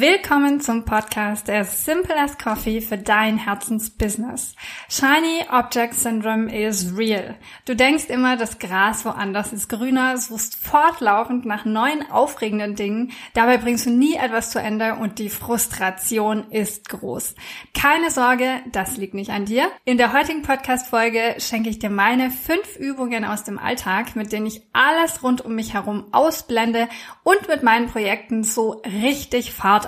Willkommen zum Podcast as Simple as Coffee für dein Herzensbusiness. Shiny Object Syndrome is real. Du denkst immer, das Gras woanders ist grüner, suchst fortlaufend nach neuen aufregenden Dingen, dabei bringst du nie etwas zu Ende und die Frustration ist groß. Keine Sorge, das liegt nicht an dir. In der heutigen Podcast-Folge schenke ich dir meine fünf Übungen aus dem Alltag, mit denen ich alles rund um mich herum ausblende und mit meinen Projekten so richtig Fahrt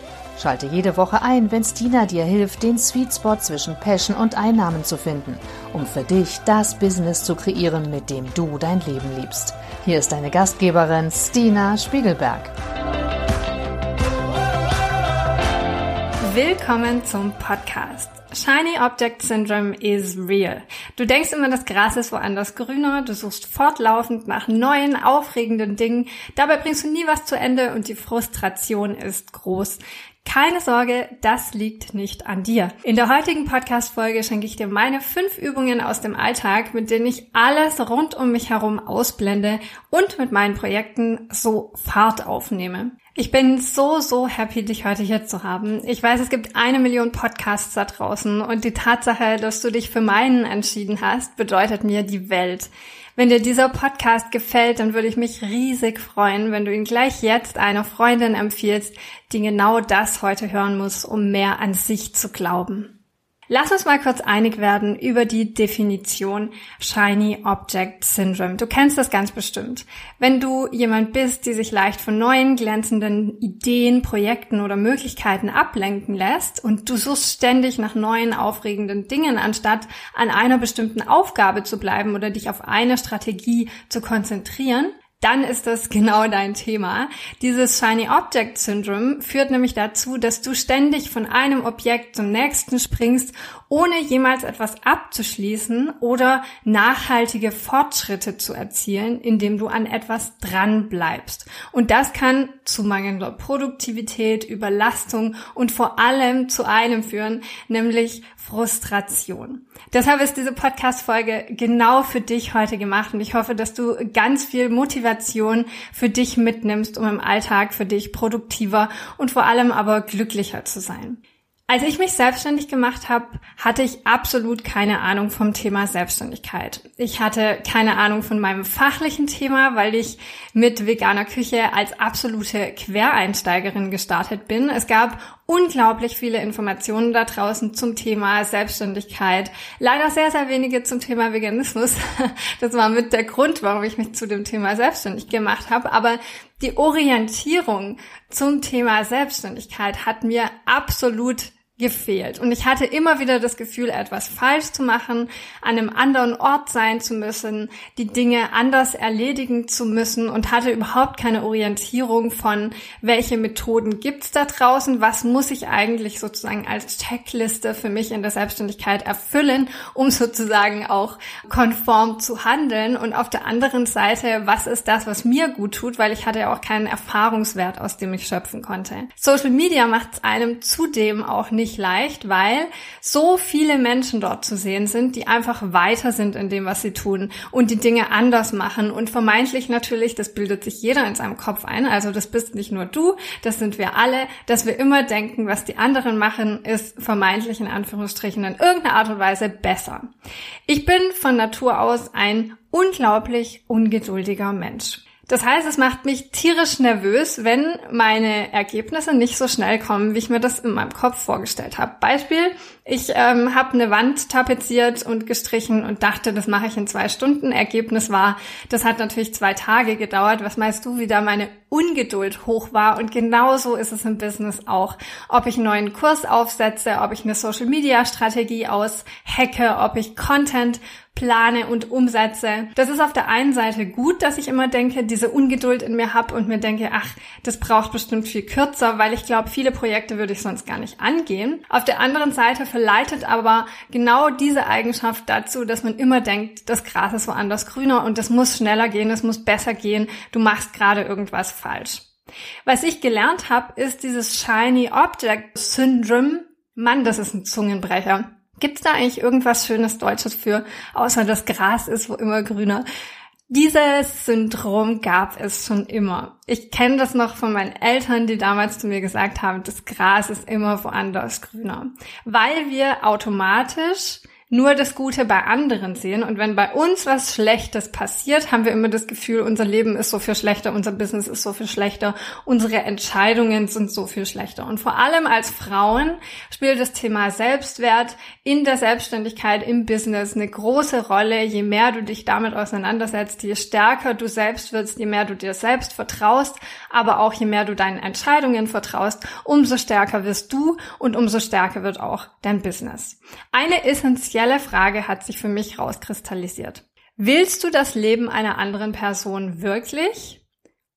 Schalte jede Woche ein, wenn Stina dir hilft, den Sweet Spot zwischen Passion und Einnahmen zu finden, um für dich das Business zu kreieren, mit dem du dein Leben liebst. Hier ist deine Gastgeberin Stina Spiegelberg. Willkommen zum Podcast. Shiny Object Syndrome is real. Du denkst immer, das Gras ist woanders grüner, du suchst fortlaufend nach neuen, aufregenden Dingen, dabei bringst du nie was zu Ende und die Frustration ist groß. Keine Sorge, das liegt nicht an dir. In der heutigen Podcast-Folge schenke ich dir meine fünf Übungen aus dem Alltag, mit denen ich alles rund um mich herum ausblende und mit meinen Projekten so Fahrt aufnehme. Ich bin so, so happy, dich heute hier zu haben. Ich weiß, es gibt eine Million Podcasts da draußen und die Tatsache, dass du dich für meinen entschieden hast, bedeutet mir die Welt. Wenn dir dieser Podcast gefällt, dann würde ich mich riesig freuen, wenn du ihn gleich jetzt einer Freundin empfiehlst, die genau das heute hören muss, um mehr an sich zu glauben. Lass uns mal kurz einig werden über die Definition Shiny Object Syndrome. Du kennst das ganz bestimmt. Wenn du jemand bist, die sich leicht von neuen glänzenden Ideen, Projekten oder Möglichkeiten ablenken lässt und du suchst ständig nach neuen aufregenden Dingen, anstatt an einer bestimmten Aufgabe zu bleiben oder dich auf eine Strategie zu konzentrieren, dann ist das genau dein Thema. Dieses Shiny Object Syndrome führt nämlich dazu, dass du ständig von einem Objekt zum nächsten springst, ohne jemals etwas abzuschließen oder nachhaltige Fortschritte zu erzielen, indem du an etwas dran bleibst. Und das kann zu mangelnder Produktivität, Überlastung und vor allem zu einem führen, nämlich Frustration. Deshalb ist diese Podcast-Folge genau für dich heute gemacht und ich hoffe, dass du ganz viel Motivation für dich mitnimmst, um im Alltag für dich produktiver und vor allem aber glücklicher zu sein. Als ich mich selbstständig gemacht habe, hatte ich absolut keine Ahnung vom Thema Selbstständigkeit. Ich hatte keine Ahnung von meinem fachlichen Thema, weil ich mit veganer Küche als absolute Quereinsteigerin gestartet bin. Es gab unglaublich viele Informationen da draußen zum Thema Selbstständigkeit. Leider sehr, sehr wenige zum Thema Veganismus. Das war mit der Grund, warum ich mich zu dem Thema selbstständig gemacht habe. Aber die Orientierung zum Thema Selbstständigkeit hat mir absolut gefehlt. Und ich hatte immer wieder das Gefühl, etwas falsch zu machen, an einem anderen Ort sein zu müssen, die Dinge anders erledigen zu müssen und hatte überhaupt keine Orientierung von, welche Methoden gibt's da draußen, was muss ich eigentlich sozusagen als Checkliste für mich in der Selbstständigkeit erfüllen, um sozusagen auch konform zu handeln. Und auf der anderen Seite, was ist das, was mir gut tut, weil ich hatte ja auch keinen Erfahrungswert, aus dem ich schöpfen konnte. Social Media macht es einem zudem auch nicht nicht leicht, weil so viele Menschen dort zu sehen sind, die einfach weiter sind in dem, was sie tun und die Dinge anders machen und vermeintlich natürlich, das bildet sich jeder in seinem Kopf ein, also das bist nicht nur du, das sind wir alle, dass wir immer denken, was die anderen machen, ist vermeintlich in Anführungsstrichen in irgendeiner Art und Weise besser. Ich bin von Natur aus ein unglaublich ungeduldiger Mensch. Das heißt, es macht mich tierisch nervös, wenn meine Ergebnisse nicht so schnell kommen, wie ich mir das in meinem Kopf vorgestellt habe. Beispiel, ich ähm, habe eine Wand tapeziert und gestrichen und dachte, das mache ich in zwei Stunden. Ergebnis war, das hat natürlich zwei Tage gedauert. Was meinst du, wie da meine Ungeduld hoch war und genauso ist es im Business auch. Ob ich einen neuen Kurs aufsetze, ob ich eine Social Media Strategie aushacke, ob ich Content plane und umsetze. Das ist auf der einen Seite gut, dass ich immer denke, diese Ungeduld in mir habe und mir denke, ach, das braucht bestimmt viel kürzer, weil ich glaube, viele Projekte würde ich sonst gar nicht angehen. Auf der anderen Seite verleitet aber genau diese Eigenschaft dazu, dass man immer denkt, das Gras ist woanders grüner und das muss schneller gehen, es muss besser gehen, du machst gerade irgendwas falsch. Was ich gelernt habe, ist dieses Shiny Object Syndrome. Mann, das ist ein Zungenbrecher. Gibt's da eigentlich irgendwas Schönes Deutsches für, außer das Gras ist wo immer grüner? Dieses Syndrom gab es schon immer. Ich kenne das noch von meinen Eltern, die damals zu mir gesagt haben, das Gras ist immer woanders grüner. Weil wir automatisch nur das Gute bei anderen sehen. Und wenn bei uns was Schlechtes passiert, haben wir immer das Gefühl, unser Leben ist so viel schlechter, unser Business ist so viel schlechter, unsere Entscheidungen sind so viel schlechter. Und vor allem als Frauen spielt das Thema Selbstwert in der Selbstständigkeit, im Business eine große Rolle. Je mehr du dich damit auseinandersetzt, je stärker du selbst wirst, je mehr du dir selbst vertraust, aber auch je mehr du deinen Entscheidungen vertraust, umso stärker wirst du und umso stärker wird auch dein Business. Eine essentielle essentielle Frage hat sich für mich rauskristallisiert. Willst du das Leben einer anderen Person wirklich?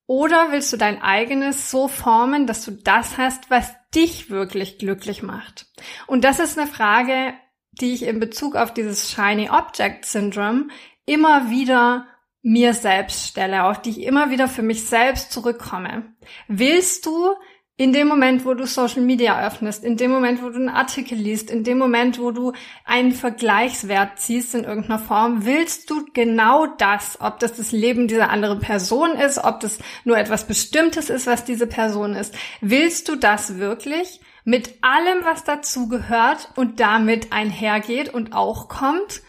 Oder willst du dein eigenes so formen, dass du das hast, was dich wirklich glücklich macht? Und das ist eine Frage, die ich in Bezug auf dieses Shiny Object Syndrome immer wieder mir selbst stelle, auf die ich immer wieder für mich selbst zurückkomme. Willst du in dem Moment, wo du Social Media öffnest, in dem Moment, wo du einen Artikel liest, in dem Moment, wo du einen Vergleichswert ziehst in irgendeiner Form, willst du genau das, ob das das Leben dieser anderen Person ist, ob das nur etwas Bestimmtes ist, was diese Person ist, willst du das wirklich mit allem, was dazu gehört und damit einhergeht und auch kommt?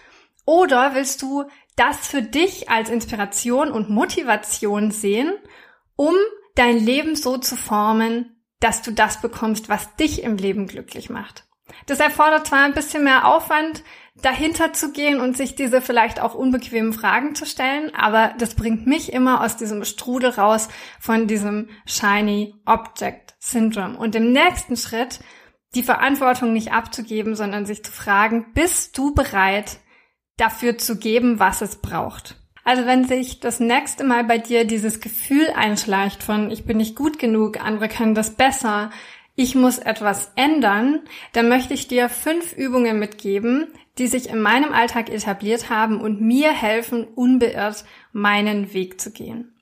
Oder willst du das für dich als Inspiration und Motivation sehen, um dein Leben so zu formen, dass du das bekommst, was dich im Leben glücklich macht. Das erfordert zwar ein bisschen mehr Aufwand, dahinter zu gehen und sich diese vielleicht auch unbequemen Fragen zu stellen, aber das bringt mich immer aus diesem Strudel raus von diesem Shiny Object Syndrome. Und im nächsten Schritt die Verantwortung nicht abzugeben, sondern sich zu fragen, bist du bereit, dafür zu geben, was es braucht? Also wenn sich das nächste Mal bei dir dieses Gefühl einschleicht von ich bin nicht gut genug, andere können das besser, ich muss etwas ändern, dann möchte ich dir fünf Übungen mitgeben, die sich in meinem Alltag etabliert haben und mir helfen, unbeirrt meinen Weg zu gehen.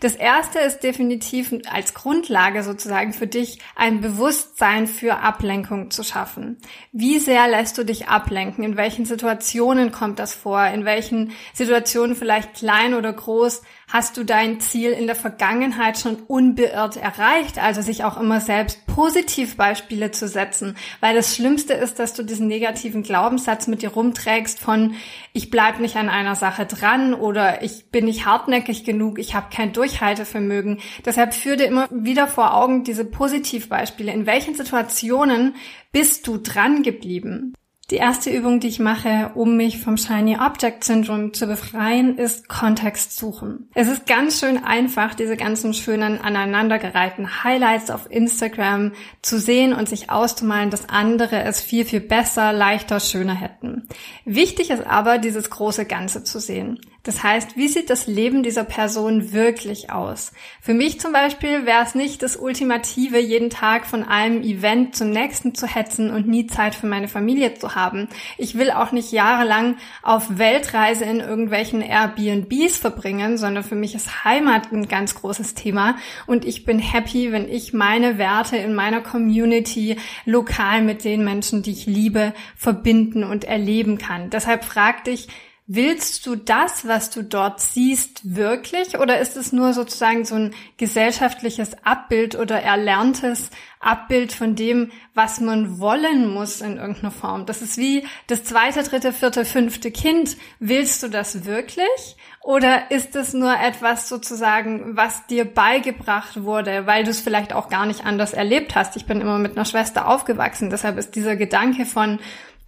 Das erste ist definitiv als Grundlage sozusagen für dich ein Bewusstsein für Ablenkung zu schaffen. Wie sehr lässt du dich ablenken? In welchen Situationen kommt das vor? In welchen Situationen vielleicht klein oder groß Hast du dein Ziel in der Vergangenheit schon unbeirrt erreicht? Also sich auch immer selbst positiv Beispiele zu setzen. Weil das Schlimmste ist, dass du diesen negativen Glaubenssatz mit dir rumträgst von ich bleib nicht an einer Sache dran oder ich bin nicht hartnäckig genug, ich habe Durchhaltevermögen. Deshalb führ dir immer wieder vor Augen diese Positivbeispiele. In welchen Situationen bist du dran geblieben? Die erste Übung, die ich mache, um mich vom Shiny Object Syndrome zu befreien, ist Kontext suchen. Es ist ganz schön einfach, diese ganzen schönen aneinandergereihten Highlights auf Instagram zu sehen und sich auszumalen, dass andere es viel, viel besser, leichter, schöner hätten. Wichtig ist aber, dieses große Ganze zu sehen. Das heißt, wie sieht das Leben dieser Person wirklich aus? Für mich zum Beispiel wäre es nicht das Ultimative, jeden Tag von einem Event zum nächsten zu hetzen und nie Zeit für meine Familie zu haben. Ich will auch nicht jahrelang auf Weltreise in irgendwelchen Airbnbs verbringen, sondern für mich ist Heimat ein ganz großes Thema und ich bin happy, wenn ich meine Werte in meiner Community lokal mit den Menschen, die ich liebe, verbinden und erleben kann. Deshalb frag dich, Willst du das, was du dort siehst, wirklich? Oder ist es nur sozusagen so ein gesellschaftliches Abbild oder erlerntes Abbild von dem, was man wollen muss in irgendeiner Form? Das ist wie das zweite, dritte, vierte, fünfte Kind. Willst du das wirklich? Oder ist es nur etwas sozusagen, was dir beigebracht wurde, weil du es vielleicht auch gar nicht anders erlebt hast? Ich bin immer mit einer Schwester aufgewachsen. Deshalb ist dieser Gedanke von,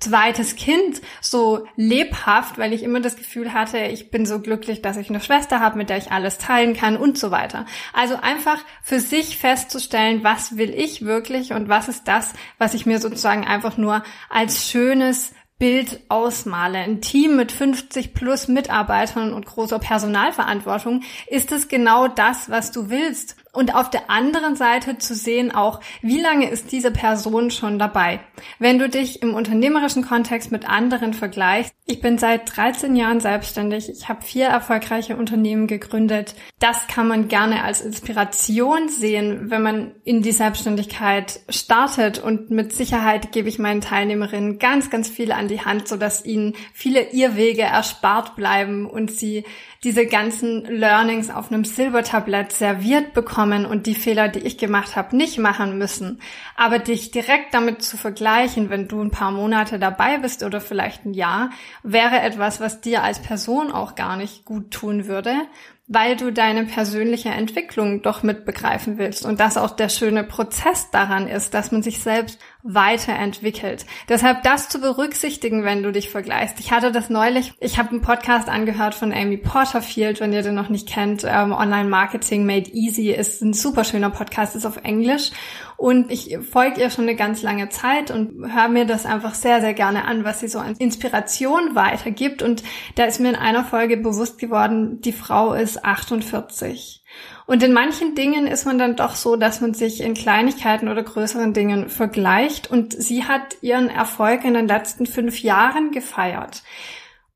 zweites Kind so lebhaft, weil ich immer das Gefühl hatte, ich bin so glücklich, dass ich eine Schwester habe, mit der ich alles teilen kann und so weiter. Also einfach für sich festzustellen, was will ich wirklich und was ist das, was ich mir sozusagen einfach nur als schönes Bild ausmale. Ein Team mit 50 plus Mitarbeitern und großer Personalverantwortung, ist es genau das, was du willst? Und auf der anderen Seite zu sehen auch, wie lange ist diese Person schon dabei. Wenn du dich im unternehmerischen Kontext mit anderen vergleichst, ich bin seit 13 Jahren selbstständig, ich habe vier erfolgreiche Unternehmen gegründet. Das kann man gerne als Inspiration sehen, wenn man in die Selbstständigkeit startet. Und mit Sicherheit gebe ich meinen Teilnehmerinnen ganz, ganz viel an die Hand, sodass ihnen viele Irrwege erspart bleiben und sie diese ganzen Learnings auf einem Silbertablett serviert bekommen und die Fehler, die ich gemacht habe, nicht machen müssen. Aber dich direkt damit zu vergleichen, wenn du ein paar Monate dabei bist oder vielleicht ein Jahr, wäre etwas, was dir als Person auch gar nicht gut tun würde weil du deine persönliche Entwicklung doch mit begreifen willst und das auch der schöne Prozess daran ist, dass man sich selbst weiterentwickelt. Deshalb das zu berücksichtigen, wenn du dich vergleichst. Ich hatte das neulich, ich habe einen Podcast angehört von Amy Porterfield, wenn ihr den noch nicht kennt, ähm, Online Marketing Made Easy ist ein super schöner Podcast, ist auf Englisch und ich folge ihr schon eine ganz lange Zeit und höre mir das einfach sehr, sehr gerne an, was sie so an Inspiration weitergibt. Und da ist mir in einer Folge bewusst geworden, die Frau ist 48. Und in manchen Dingen ist man dann doch so, dass man sich in Kleinigkeiten oder größeren Dingen vergleicht. Und sie hat ihren Erfolg in den letzten fünf Jahren gefeiert.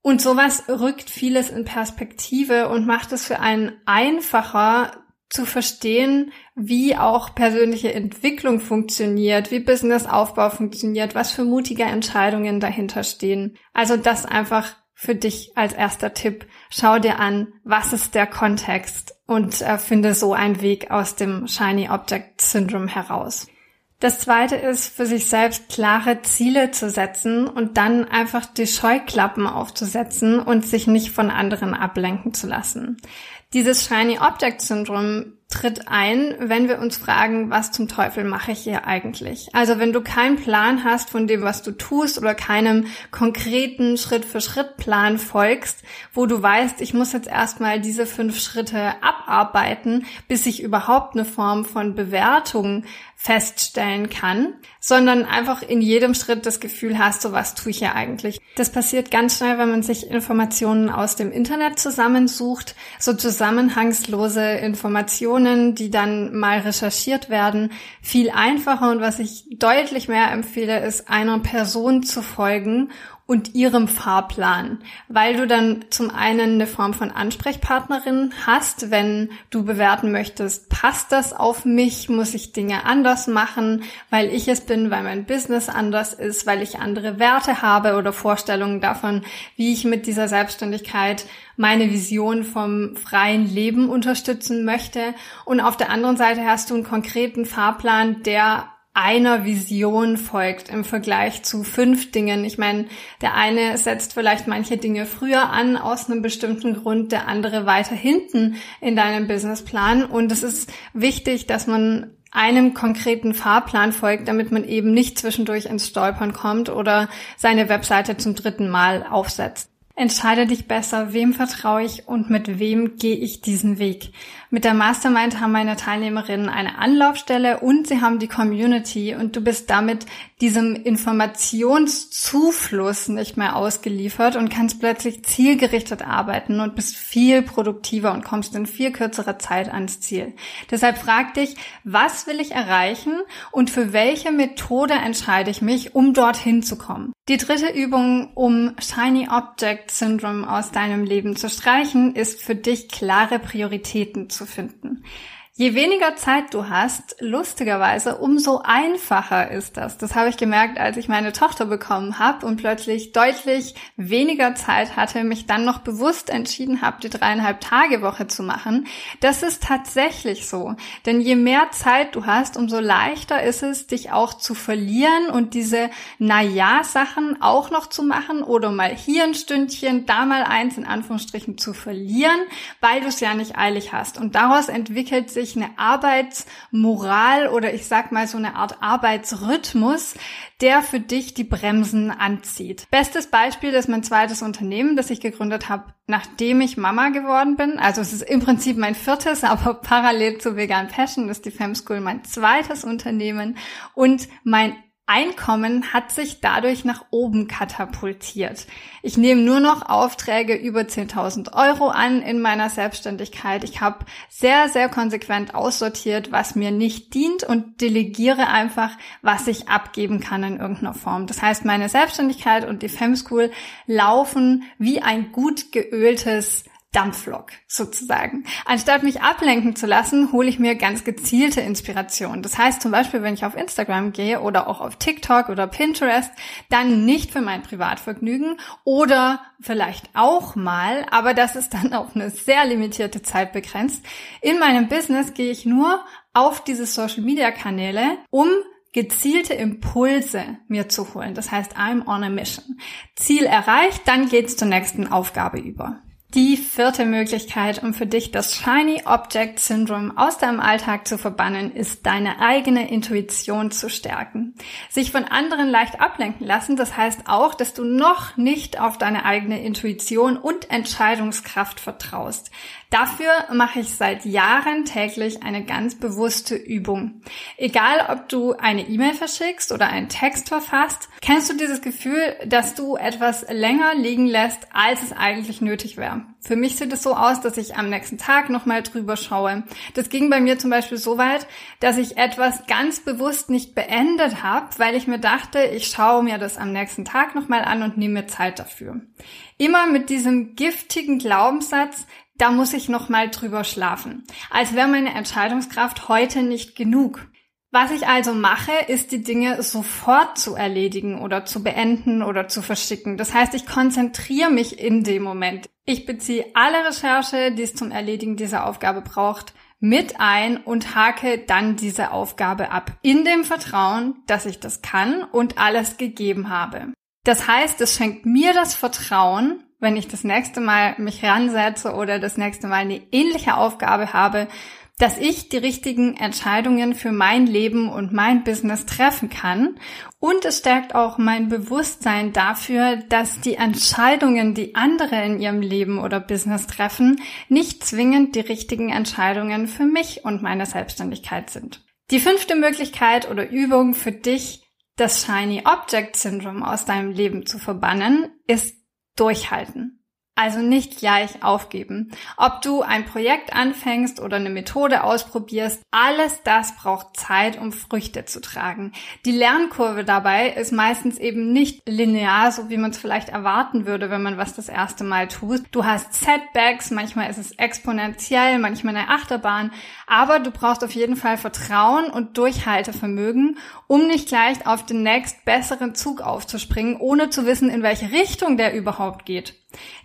Und sowas rückt vieles in Perspektive und macht es für einen einfacher, zu verstehen, wie auch persönliche Entwicklung funktioniert, wie Businessaufbau funktioniert, was für mutige Entscheidungen dahinter stehen. Also das einfach für dich als erster Tipp. Schau dir an, was ist der Kontext und äh, finde so einen Weg aus dem Shiny Object Syndrome heraus. Das zweite ist, für sich selbst klare Ziele zu setzen und dann einfach die Scheuklappen aufzusetzen und sich nicht von anderen ablenken zu lassen. Dieses Shiny Object Syndrome tritt ein, wenn wir uns fragen, was zum Teufel mache ich hier eigentlich? Also wenn du keinen Plan hast von dem, was du tust oder keinem konkreten Schritt-für-Schritt-Plan folgst, wo du weißt, ich muss jetzt erstmal diese fünf Schritte abarbeiten, bis ich überhaupt eine Form von Bewertung feststellen kann, sondern einfach in jedem Schritt das Gefühl hast, so was tue ich hier eigentlich. Das passiert ganz schnell, wenn man sich Informationen aus dem Internet zusammensucht, so zusammenhangslose Informationen, die dann mal recherchiert werden, viel einfacher und was ich deutlich mehr empfehle, ist einer Person zu folgen und ihrem Fahrplan, weil du dann zum einen eine Form von Ansprechpartnerin hast, wenn du bewerten möchtest, passt das auf mich, muss ich Dinge anders machen, weil ich es bin, weil mein Business anders ist, weil ich andere Werte habe oder Vorstellungen davon, wie ich mit dieser Selbstständigkeit meine Vision vom freien Leben unterstützen möchte. Und auf der anderen Seite hast du einen konkreten Fahrplan, der einer Vision folgt im Vergleich zu fünf Dingen. Ich meine, der eine setzt vielleicht manche Dinge früher an aus einem bestimmten Grund, der andere weiter hinten in deinem Businessplan. Und es ist wichtig, dass man einem konkreten Fahrplan folgt, damit man eben nicht zwischendurch ins Stolpern kommt oder seine Webseite zum dritten Mal aufsetzt. Entscheide dich besser, wem vertraue ich und mit wem gehe ich diesen Weg. Mit der Mastermind haben meine Teilnehmerinnen eine Anlaufstelle und sie haben die Community und du bist damit diesem Informationszufluss nicht mehr ausgeliefert und kannst plötzlich zielgerichtet arbeiten und bist viel produktiver und kommst in viel kürzerer Zeit ans Ziel. Deshalb frag dich, was will ich erreichen und für welche Methode entscheide ich mich, um dorthin zu kommen. Die dritte Übung, um Shiny Object Syndrome aus deinem Leben zu streichen, ist für dich klare Prioritäten zu finden. Je weniger Zeit du hast, lustigerweise, umso einfacher ist das. Das habe ich gemerkt, als ich meine Tochter bekommen habe und plötzlich deutlich weniger Zeit hatte, mich dann noch bewusst entschieden habe, die dreieinhalb Tage Woche zu machen. Das ist tatsächlich so. Denn je mehr Zeit du hast, umso leichter ist es, dich auch zu verlieren und diese Na-Ja-Sachen auch noch zu machen oder mal hier ein Stündchen, da mal eins in Anführungsstrichen zu verlieren, weil du es ja nicht eilig hast. Und daraus entwickelt sich dich eine Arbeitsmoral oder ich sag mal so eine Art Arbeitsrhythmus, der für dich die Bremsen anzieht. Bestes Beispiel ist mein zweites Unternehmen, das ich gegründet habe, nachdem ich Mama geworden bin. Also es ist im Prinzip mein viertes, aber parallel zu Vegan Fashion ist die Fem School mein zweites Unternehmen und mein Einkommen hat sich dadurch nach oben katapultiert. Ich nehme nur noch Aufträge über 10.000 Euro an in meiner Selbstständigkeit. Ich habe sehr, sehr konsequent aussortiert, was mir nicht dient und delegiere einfach, was ich abgeben kann in irgendeiner Form. Das heißt, meine Selbstständigkeit und die Femschool laufen wie ein gut geöltes Dampflok sozusagen. Anstatt mich ablenken zu lassen, hole ich mir ganz gezielte Inspiration. Das heißt zum Beispiel, wenn ich auf Instagram gehe oder auch auf TikTok oder Pinterest, dann nicht für mein Privatvergnügen oder vielleicht auch mal, aber das ist dann auf eine sehr limitierte Zeit begrenzt. In meinem Business gehe ich nur auf diese Social Media Kanäle, um gezielte Impulse mir zu holen. Das heißt, I'm on a mission. Ziel erreicht, dann geht's zur nächsten Aufgabe über. Die vierte Möglichkeit, um für dich das Shiny Object Syndrome aus deinem Alltag zu verbannen, ist deine eigene Intuition zu stärken. Sich von anderen leicht ablenken lassen, das heißt auch, dass du noch nicht auf deine eigene Intuition und Entscheidungskraft vertraust. Dafür mache ich seit Jahren täglich eine ganz bewusste Übung. Egal, ob du eine E-Mail verschickst oder einen Text verfasst, kennst du dieses Gefühl, dass du etwas länger liegen lässt, als es eigentlich nötig wäre. Für mich sieht es so aus, dass ich am nächsten Tag nochmal drüber schaue. Das ging bei mir zum Beispiel so weit, dass ich etwas ganz bewusst nicht beendet habe, weil ich mir dachte, ich schaue mir das am nächsten Tag nochmal an und nehme mir Zeit dafür. Immer mit diesem giftigen Glaubenssatz, da muss ich noch mal drüber schlafen. Als wäre meine Entscheidungskraft heute nicht genug. Was ich also mache, ist die Dinge sofort zu erledigen oder zu beenden oder zu verschicken. Das heißt, ich konzentriere mich in dem Moment. Ich beziehe alle Recherche, die es zum Erledigen dieser Aufgabe braucht, mit ein und hake dann diese Aufgabe ab. In dem Vertrauen, dass ich das kann und alles gegeben habe. Das heißt, es schenkt mir das Vertrauen, wenn ich das nächste Mal mich ransetze oder das nächste Mal eine ähnliche Aufgabe habe, dass ich die richtigen Entscheidungen für mein Leben und mein Business treffen kann. Und es stärkt auch mein Bewusstsein dafür, dass die Entscheidungen, die andere in ihrem Leben oder Business treffen, nicht zwingend die richtigen Entscheidungen für mich und meine Selbstständigkeit sind. Die fünfte Möglichkeit oder Übung für dich, das Shiny Object Syndrome aus deinem Leben zu verbannen, ist durchhalten. Also nicht gleich aufgeben. Ob du ein Projekt anfängst oder eine Methode ausprobierst, alles das braucht Zeit, um Früchte zu tragen. Die Lernkurve dabei ist meistens eben nicht linear, so wie man es vielleicht erwarten würde, wenn man was das erste Mal tut. Du hast Setbacks, manchmal ist es exponentiell, manchmal eine Achterbahn, aber du brauchst auf jeden Fall Vertrauen und Durchhaltevermögen, um nicht gleich auf den nächst besseren Zug aufzuspringen, ohne zu wissen, in welche Richtung der überhaupt geht.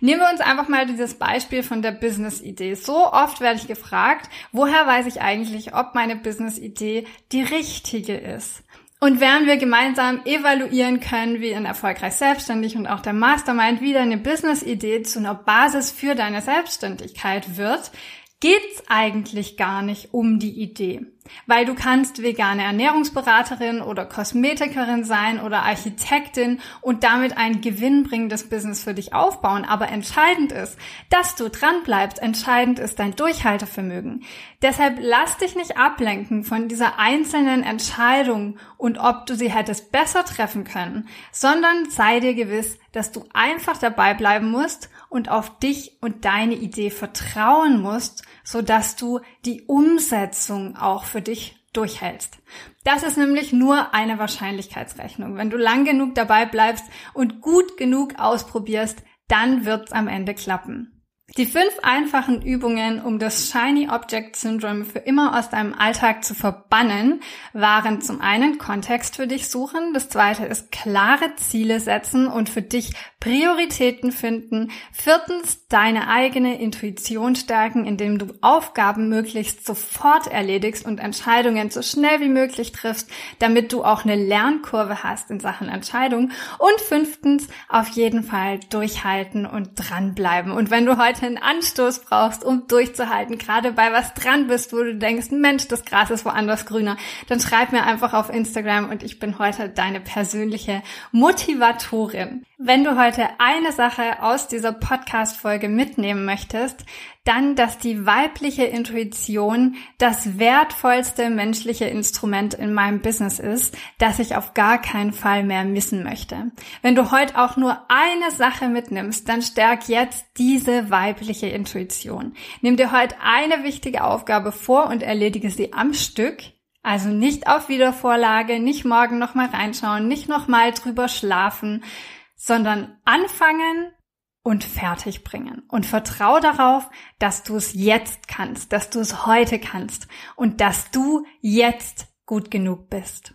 Nehmen wir uns einfach mal dieses Beispiel von der Business-Idee. So oft werde ich gefragt, woher weiß ich eigentlich, ob meine Business-Idee die richtige ist? Und während wir gemeinsam evaluieren können, wie in Erfolgreich Selbstständig und auch der Mastermind wieder eine Business-Idee zu einer Basis für deine Selbstständigkeit wird, geht's eigentlich gar nicht um die Idee. Weil du kannst vegane Ernährungsberaterin oder Kosmetikerin sein oder Architektin und damit ein gewinnbringendes Business für dich aufbauen. Aber entscheidend ist, dass du dran bleibst. Entscheidend ist dein Durchhaltevermögen. Deshalb lass dich nicht ablenken von dieser einzelnen Entscheidung und ob du sie hättest besser treffen können, sondern sei dir gewiss, dass du einfach dabei bleiben musst und auf dich und deine Idee vertrauen musst, so dass du die Umsetzung auch für dich durchhältst. Das ist nämlich nur eine Wahrscheinlichkeitsrechnung. Wenn du lang genug dabei bleibst und gut genug ausprobierst, dann wird's am Ende klappen. Die fünf einfachen Übungen, um das Shiny Object Syndrome für immer aus deinem Alltag zu verbannen, waren zum einen Kontext für dich suchen, das zweite ist klare Ziele setzen und für dich Prioritäten finden, viertens deine eigene Intuition stärken, indem du Aufgaben möglichst sofort erledigst und Entscheidungen so schnell wie möglich triffst, damit du auch eine Lernkurve hast in Sachen Entscheidung und fünftens auf jeden Fall durchhalten und dranbleiben. Und wenn du heute einen Anstoß brauchst, um durchzuhalten, gerade bei was dran bist, wo du denkst, Mensch, das Gras ist woanders grüner, dann schreib mir einfach auf Instagram und ich bin heute deine persönliche Motivatorin. Wenn du heute eine Sache aus dieser Podcast-Folge mitnehmen möchtest, dann, dass die weibliche Intuition das wertvollste menschliche Instrument in meinem Business ist, das ich auf gar keinen Fall mehr missen möchte. Wenn du heute auch nur eine Sache mitnimmst, dann stärk jetzt diese weibliche Intuition. Nimm dir heute eine wichtige Aufgabe vor und erledige sie am Stück. Also nicht auf Wiedervorlage, nicht morgen nochmal reinschauen, nicht nochmal drüber schlafen, sondern anfangen und fertig bringen. Und vertrau darauf, dass du es jetzt kannst, dass du es heute kannst und dass du jetzt gut genug bist.